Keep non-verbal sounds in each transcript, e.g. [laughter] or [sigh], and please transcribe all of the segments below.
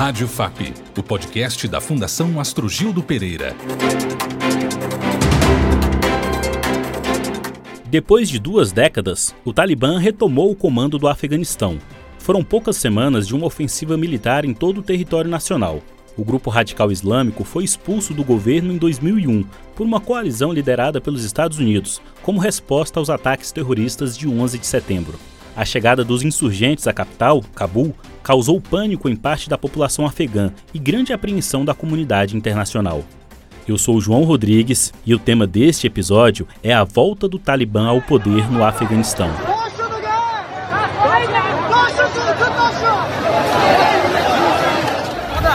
Rádio FAP, o podcast da Fundação Astrogildo Pereira. Depois de duas décadas, o Talibã retomou o comando do Afeganistão. Foram poucas semanas de uma ofensiva militar em todo o território nacional. O grupo radical islâmico foi expulso do governo em 2001 por uma coalizão liderada pelos Estados Unidos, como resposta aos ataques terroristas de 11 de setembro. A chegada dos insurgentes à capital, Cabul, causou pânico em parte da população afegã e grande apreensão da comunidade internacional. Eu sou João Rodrigues e o tema deste episódio é a volta do Talibã ao poder no Afeganistão.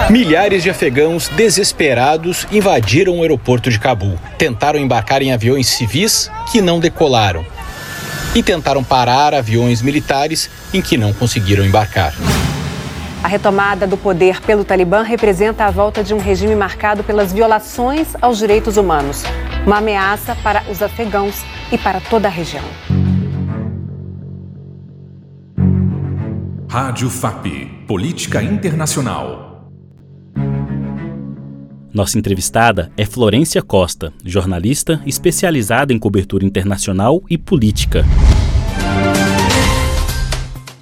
Milhares de afegãos desesperados invadiram o aeroporto de Cabul. Tentaram embarcar em aviões civis que não decolaram. E tentaram parar aviões militares em que não conseguiram embarcar. A retomada do poder pelo Talibã representa a volta de um regime marcado pelas violações aos direitos humanos, uma ameaça para os afegãos e para toda a região. Rádio FAP Política Internacional. Nossa entrevistada é Florência Costa, jornalista especializada em cobertura internacional e política.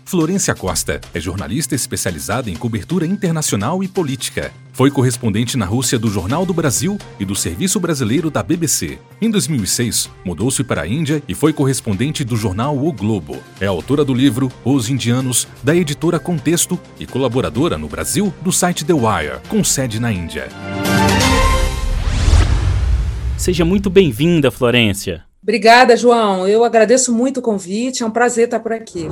Florência Costa é jornalista especializada em cobertura internacional e política. Foi correspondente na Rússia do Jornal do Brasil e do Serviço Brasileiro da BBC. Em 2006, mudou-se para a Índia e foi correspondente do jornal O Globo. É autora do livro Os Indianos, da editora Contexto e colaboradora no Brasil do site The Wire, com sede na Índia. Seja muito bem-vinda, Florência. Obrigada, João. Eu agradeço muito o convite. É um prazer estar por aqui.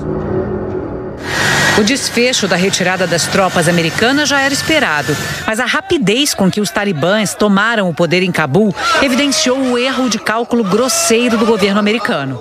O desfecho da retirada das tropas americanas já era esperado, mas a rapidez com que os talibãs tomaram o poder em Cabul evidenciou o erro de cálculo grosseiro do governo americano.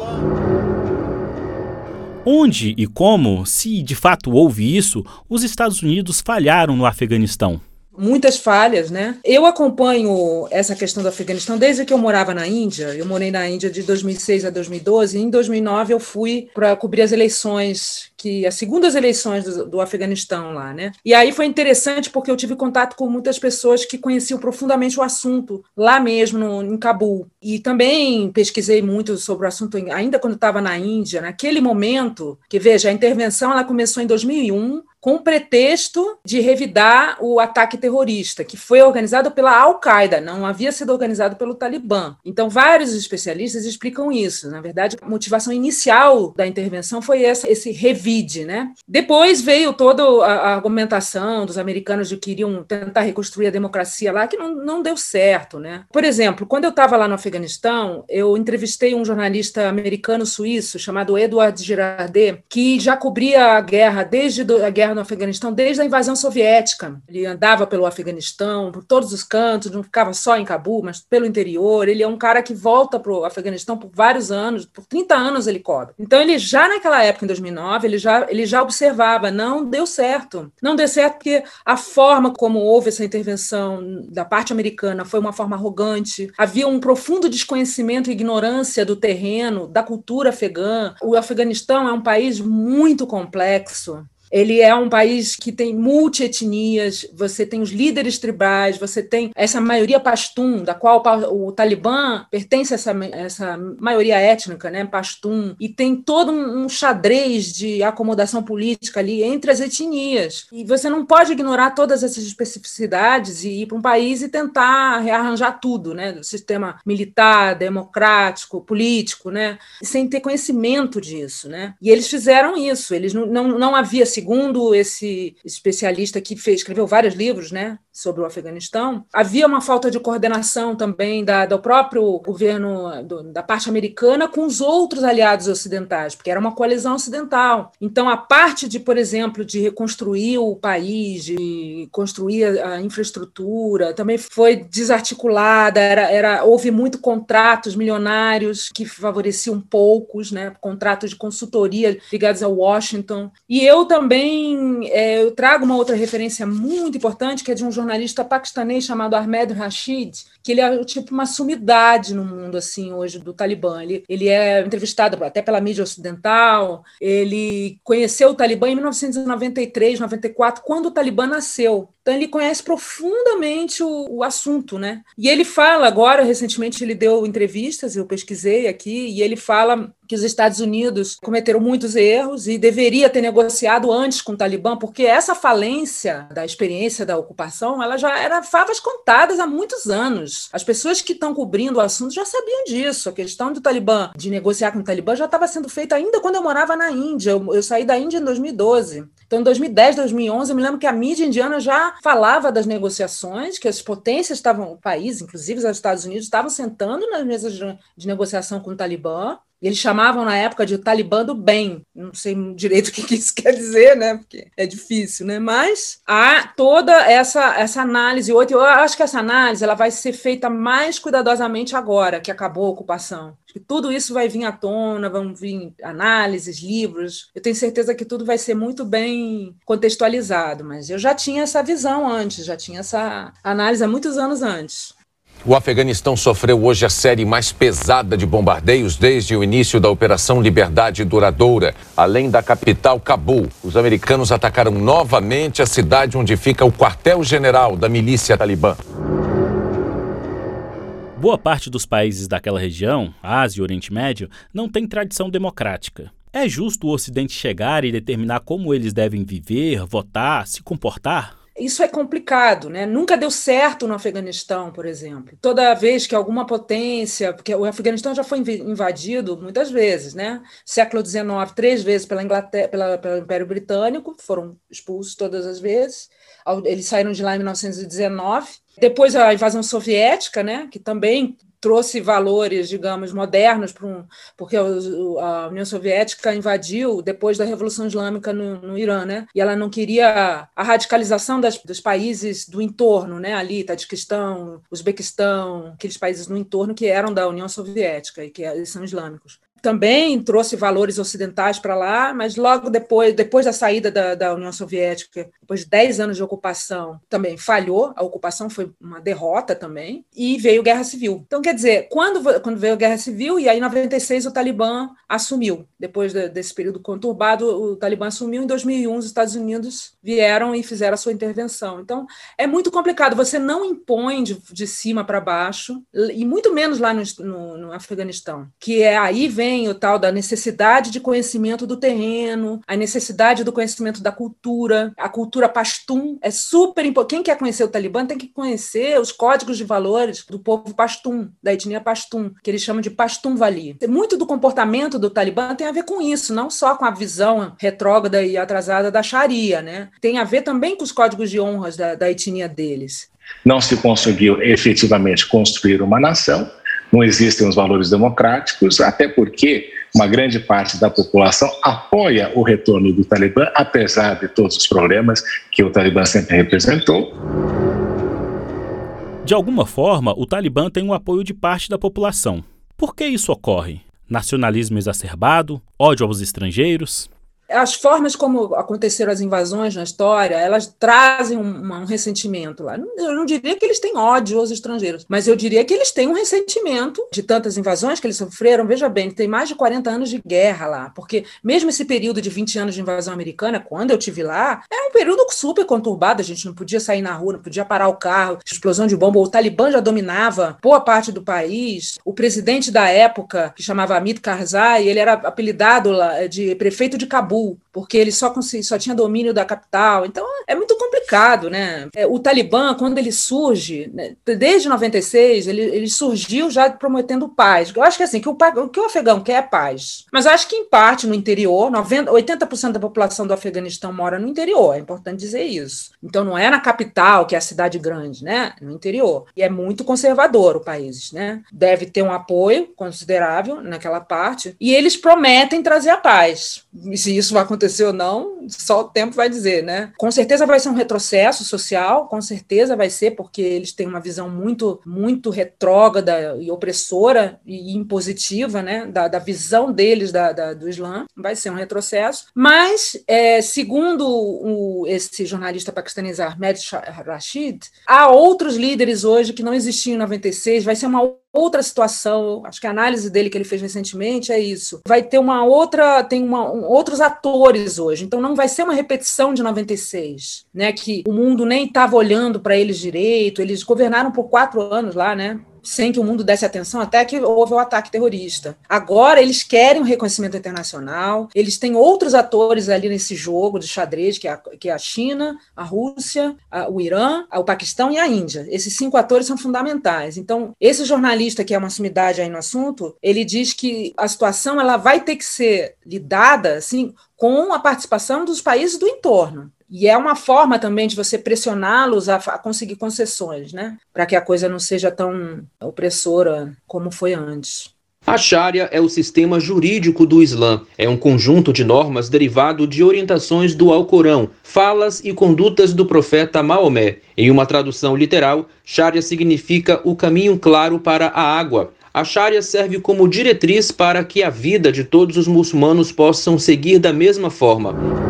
Onde e como, se de fato houve isso, os Estados Unidos falharam no Afeganistão? Muitas falhas, né? Eu acompanho essa questão do Afeganistão desde que eu morava na Índia. Eu morei na Índia de 2006 a 2012. E em 2009 eu fui para cobrir as eleições que as segundas eleições do, do, Afeganistão lá, né? E aí foi interessante porque eu tive contato com muitas pessoas que conheciam profundamente o assunto lá mesmo no, em Cabul. E também pesquisei muito sobre o assunto ainda quando estava na Índia, naquele momento, que veja, a intervenção ela começou em 2001 com o pretexto de revidar o ataque terrorista, que foi organizado pela Al-Qaeda, não havia sido organizado pelo Talibã. Então, vários especialistas explicam isso. Na verdade, a motivação inicial da intervenção foi essa, esse revide. Né? Depois veio toda a argumentação dos americanos de que iriam tentar reconstruir a democracia lá, que não, não deu certo. Né? Por exemplo, quando eu estava lá no Afeganistão, eu entrevistei um jornalista americano-suíço chamado Edward Girardet, que já cobria a guerra desde a guerra no Afeganistão desde a invasão soviética. Ele andava pelo Afeganistão, por todos os cantos, não ficava só em Cabul, mas pelo interior. Ele é um cara que volta para o Afeganistão por vários anos, por 30 anos ele cobre. Então, ele já naquela época, em 2009, ele já, ele já observava, não deu certo. Não deu certo porque a forma como houve essa intervenção da parte americana foi uma forma arrogante. Havia um profundo desconhecimento e ignorância do terreno, da cultura afegã. O Afeganistão é um país muito complexo. Ele é um país que tem multietnias, você tem os líderes tribais, você tem essa maioria pastum, da qual o Talibã pertence a essa, essa maioria étnica, né, pastum, e tem todo um xadrez de acomodação política ali entre as etnias. E você não pode ignorar todas essas especificidades e ir para um país e tentar rearranjar tudo, né, do sistema militar, democrático, político, né, sem ter conhecimento disso, né. E eles fizeram isso, eles não, não, não havia segundo esse especialista que fez, escreveu vários livros né, sobre o Afeganistão, havia uma falta de coordenação também da, do próprio governo do, da parte americana com os outros aliados ocidentais, porque era uma coalizão ocidental. Então, a parte de, por exemplo, de reconstruir o país, de construir a infraestrutura, também foi desarticulada, era, era, houve muito contratos milionários que favoreciam poucos, né, contratos de consultoria ligados a Washington. E eu também é, eu trago uma outra referência muito importante, que é de um jornalista paquistanês chamado Ahmed Rashid, que ele é tipo uma sumidade no mundo assim hoje do Talibã. Ele, ele é entrevistado até pela mídia ocidental. Ele conheceu o Talibã em 1993, 94, quando o Talibã nasceu. Então ele conhece profundamente o, o, assunto, né? E ele fala agora, recentemente ele deu entrevistas, eu pesquisei aqui, e ele fala que os Estados Unidos cometeram muitos erros e deveria ter negociado antes com o Talibã, porque essa falência da experiência da ocupação, ela já era favas contadas há muitos anos. As pessoas que estão cobrindo o assunto já sabiam disso. A questão do Talibã, de negociar com o Talibã, já estava sendo feita ainda quando eu morava na Índia. Eu, eu saí da Índia em 2012. Então, em 2010, 2011, eu me lembro que a mídia indiana já falava das negociações, que as potências estavam, o país, inclusive os Estados Unidos, estavam sentando nas mesas de, de negociação com o Talibã, eles chamavam na época de Talibã do bem. Não sei direito o que isso [laughs] quer dizer, né? Porque é difícil, né? Mas há toda essa, essa análise. Eu acho que essa análise ela vai ser feita mais cuidadosamente agora que acabou a ocupação. Tudo isso vai vir à tona, vão vir análises, livros. Eu tenho certeza que tudo vai ser muito bem contextualizado, mas eu já tinha essa visão antes, já tinha essa análise há muitos anos antes. O Afeganistão sofreu hoje a série mais pesada de bombardeios desde o início da Operação Liberdade Duradoura. Além da capital Cabul, os americanos atacaram novamente a cidade onde fica o quartel-general da milícia talibã. Boa parte dos países daquela região, Ásia e Oriente Médio, não tem tradição democrática. É justo o Ocidente chegar e determinar como eles devem viver, votar, se comportar? Isso é complicado, né? Nunca deu certo no Afeganistão, por exemplo. Toda vez que alguma potência, porque o Afeganistão já foi invadido muitas vezes, né? Século XIX, três vezes pela Inglaterra, pela, pelo Império Britânico, foram expulsos todas as vezes. Eles saíram de lá em 1919. Depois a invasão soviética, né? Que também trouxe valores, digamos, modernos para um, porque a União Soviética invadiu depois da Revolução Islâmica no, no Irã, né? E ela não queria a radicalização das, dos países do entorno, né? Ali, Tadiquistão, Uzbequistão, aqueles países no entorno que eram da União Soviética e que são islâmicos também trouxe valores ocidentais para lá, mas logo depois, depois da saída da, da, União Soviética, depois de 10 anos de ocupação, também falhou, a ocupação foi uma derrota também, e veio guerra civil. Então, quer dizer, quando, quando veio a guerra civil, e aí em 96 o Talibã assumiu, depois de, desse período conturbado, o Talibã assumiu, em 2001 os Estados Unidos vieram e fizeram a sua intervenção. Então, é muito complicado, você não impõe de, de cima para baixo, e muito menos lá no, no, no Afeganistão, que é aí vem o tal da necessidade de conhecimento do terreno, a necessidade do conhecimento da cultura, a cultura pastum é super importante. Quem quer conhecer o Talibã tem que conhecer os códigos de valores do povo pastum, da etnia pastum, que eles chamam de pastum vali. Muito do comportamento do Talibã tem a ver com isso, não só com a visão retrógrada e atrasada da Sharia, né? Tem a ver também com os códigos de honras da, da etnia deles. Não se conseguiu efetivamente construir uma nação, não existem os valores democráticos, até porque uma grande parte da população apoia o retorno do Talibã, apesar de todos os problemas que o Talibã sempre representou. De alguma forma, o Talibã tem o apoio de parte da população. Por que isso ocorre? Nacionalismo exacerbado? Ódio aos estrangeiros? As formas como aconteceram as invasões na história, elas trazem um, um, ressentimento lá. Eu não diria que eles têm ódio aos estrangeiros, mas eu diria que eles têm um ressentimento de tantas invasões que eles sofreram. Veja bem, tem mais de 40 anos de guerra lá, porque mesmo esse período de 20 anos de invasão americana, quando eu tive lá, era um período super conturbado, a gente não podia sair na rua, não podia parar o carro, explosão de bomba, o Talibã já dominava boa parte do país. O presidente da época, que chamava Hamid Karzai, ele era apelidado de prefeito de Cabul, porque ele só, só tinha domínio da capital. Então é muito complicado, né? É, o Talibã, quando ele surge, né, desde 96, ele, ele surgiu já prometendo paz. Eu acho que assim, que o, que o afegão quer é paz. Mas acho que, em parte, no interior, 90, 80% da população do Afeganistão mora no interior, é importante dizer isso. Então não é na capital, que é a cidade grande, né? No interior. E é muito conservador o país, né? Deve ter um apoio considerável naquela parte. E eles prometem trazer a paz. Se isso isso vai acontecer ou não, só o tempo vai dizer, né? Com certeza vai ser um retrocesso social, com certeza vai ser, porque eles têm uma visão muito, muito retrógrada e opressora e impositiva, né? Da, da visão deles da, da, do Islã, vai ser um retrocesso. Mas, é, segundo o, esse jornalista paquistanês Ahmed Rashid, há outros líderes hoje que não existiam em 96, vai ser uma outra situação. Acho que a análise dele que ele fez recentemente é isso. Vai ter uma outra, tem uma, um, outros atores hoje. Então não vai ser uma repetição de 96, né? Que o mundo nem estava olhando para eles direito. Eles governaram por quatro anos lá, né? Sem que o mundo desse atenção, até que houve o ataque terrorista. Agora eles querem um reconhecimento internacional, eles têm outros atores ali nesse jogo de xadrez, que é a, que é a China, a Rússia, a, o Irã, a, o Paquistão e a Índia. Esses cinco atores são fundamentais. Então, esse jornalista, que é uma sumidade aí no assunto, ele diz que a situação ela vai ter que ser lidada assim, com a participação dos países do entorno. E é uma forma também de você pressioná-los a, a, conseguir concessões, né? Para que a coisa não seja tão opressora como foi antes. A Sharia é o sistema jurídico do Islã. É um conjunto de normas derivado de orientações do Alcorão, falas e condutas do profeta Maomé. Em uma tradução literal, Sharia significa o caminho claro para a água. A Sharia serve como diretriz para que a vida de todos os muçulmanos possam seguir da mesma forma.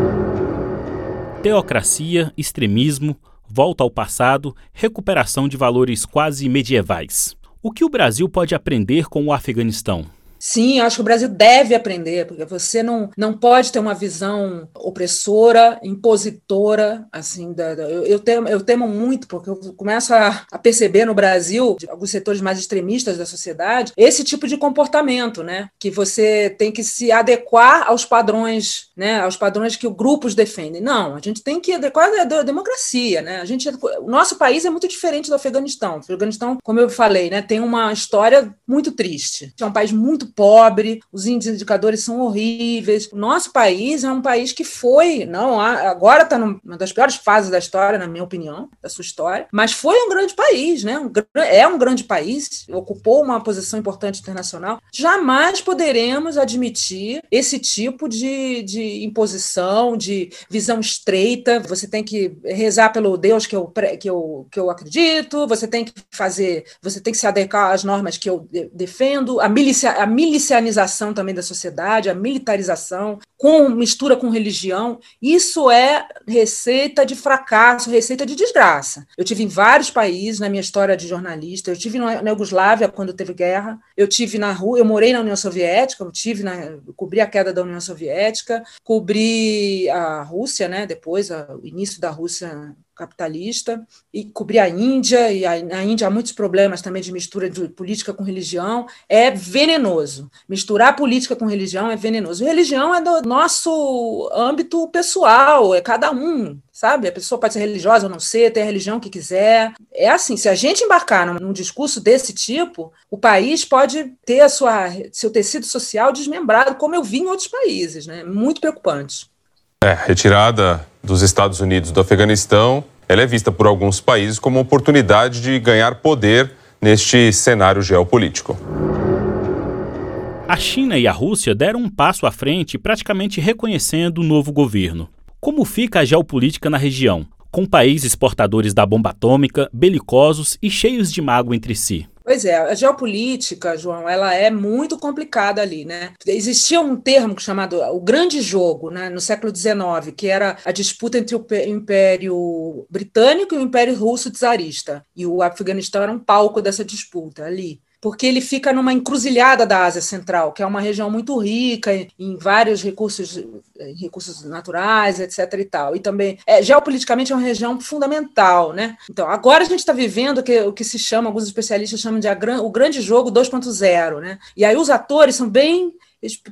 Teocracia, extremismo, volta ao passado, recuperação de valores quase medievais. O que o Brasil pode aprender com o Afeganistão? Sim, acho que o Brasil deve aprender, porque você não, não pode ter uma visão opressora, impositora, assim, da, da eu, eu, temo, eu temo muito, porque eu começo a, a perceber no Brasil, alguns setores mais extremistas da sociedade, esse tipo de comportamento, né? Que você tem que se adequar aos padrões, né? Aos padrões que os grupos defendem. Não, a gente tem que adequar a democracia, né? A gente, o nosso país é muito diferente do Afeganistão. O Afeganistão, como eu falei, né, tem uma história muito triste. É um país muito pobre, os indicadores são horríveis. O nosso país é um país que foi, não, agora está numa das piores fases da história, na minha opinião, da sua história, mas foi um grande país, né? Um, é um grande país, ocupou uma posição importante internacional. Jamais poderemos admitir esse tipo de, de imposição, de visão estreita. Você tem que rezar pelo Deus que eu, que eu, que eu acredito, você tem que fazer, você tem que se adequar às normas que eu defendo, a milícia, a milicianização também da sociedade, a militarização, com mistura com religião, isso é receita de fracasso, receita de desgraça. Eu tive em vários países na minha história de jornalista, eu tive na Iugoslávia quando teve guerra, eu tive na rua, eu morei na União Soviética, eu tive na, eu cobri a queda da União Soviética, cobri a Rússia, né, depois a, o início da Rússia capitalista e cobrir a Índia, e a, na Índia há muitos problemas também de mistura de política com religião, é venenoso. Misturar política com religião é venenoso. Religião é do nosso âmbito pessoal, é cada um, sabe? A pessoa pode ser religiosa ou não ser, ter a religião que quiser. É assim, se a gente embarcar num, num discurso desse tipo, o país pode ter a sua, seu tecido social desmembrado, como eu vi em outros países, né? Muito preocupante. É, retirada dos Estados Unidos do Afeganistão, ela é vista por alguns países como uma oportunidade de ganhar poder neste cenário geopolítico. A China e a Rússia deram um passo à frente, praticamente reconhecendo o novo governo. Como fica a geopolítica na região, com países portadores da bomba atômica, belicosos e cheios de mágoa entre si? Pois é, a geopolítica, João, ela é muito complicada ali, né? Existia um termo chamado o grande jogo, né, no século XIX, que era a disputa entre o Império Britânico e o Império Russo czarista. E o Afeganistão era um palco dessa disputa ali porque ele fica numa encruzilhada da Ásia Central, que é uma região muito rica em vários recursos, recursos naturais, etc. e tal. E também, é, geopoliticamente, é uma região fundamental. Né? Então, agora a gente está vivendo o que, o que se chama, alguns especialistas chamam de a, o grande jogo 2.0. Né? E aí os atores são bem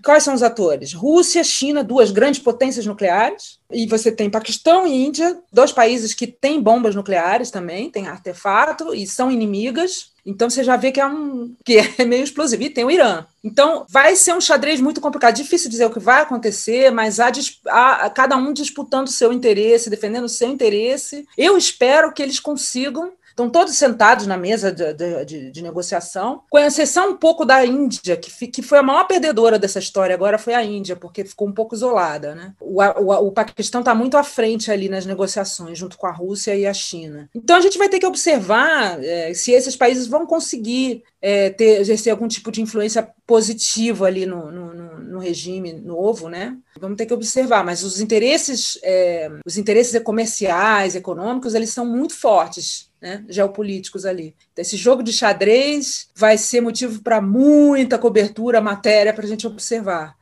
Quais são os atores? Rússia, China, duas grandes potências nucleares, e você tem Paquistão e Índia, dois países que têm bombas nucleares também, têm artefato e são inimigas. Então você já vê que é um que é [laughs] meio explosivo. E tem o Irã. Então vai ser um xadrez muito complicado. Difícil dizer o que vai acontecer, mas há, há cada um disputando o seu interesse, defendendo o seu interesse. Eu espero que eles consigam Estão todos sentados na mesa de, de, de, de, negociação, com exceção um pouco da Índia, que, que foi a maior perdedora dessa história, agora foi a Índia, porque ficou um pouco isolada. Né? O, o, o Paquistão está muito à frente ali nas negociações, junto com a Rússia e a China. Então a gente vai ter que observar é, se esses países vão conseguir é, ter, exercer algum tipo de influência positiva ali no, no, no, regime novo, né? Vamos ter que observar, mas os interesses, é, os interesses comerciais, econômicos, eles são muito fortes, né? Geopolíticos ali. Então, esse jogo de xadrez vai ser motivo para muita cobertura, matéria para a gente observar.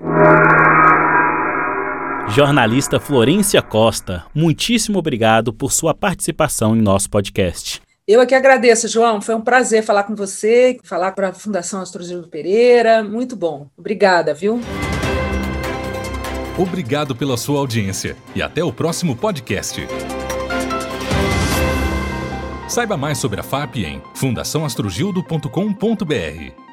Jornalista Florência Costa, muitíssimo obrigado por sua participação em nosso podcast. Eu aqui agradeço, João. Foi um prazer falar com você, falar para a Fundação Astrogildo Pereira. Muito bom. Obrigada, viu? Obrigado pela sua audiência e até o próximo podcast. Saiba mais sobre a FAP em fundaçãoastrogildo.com.br.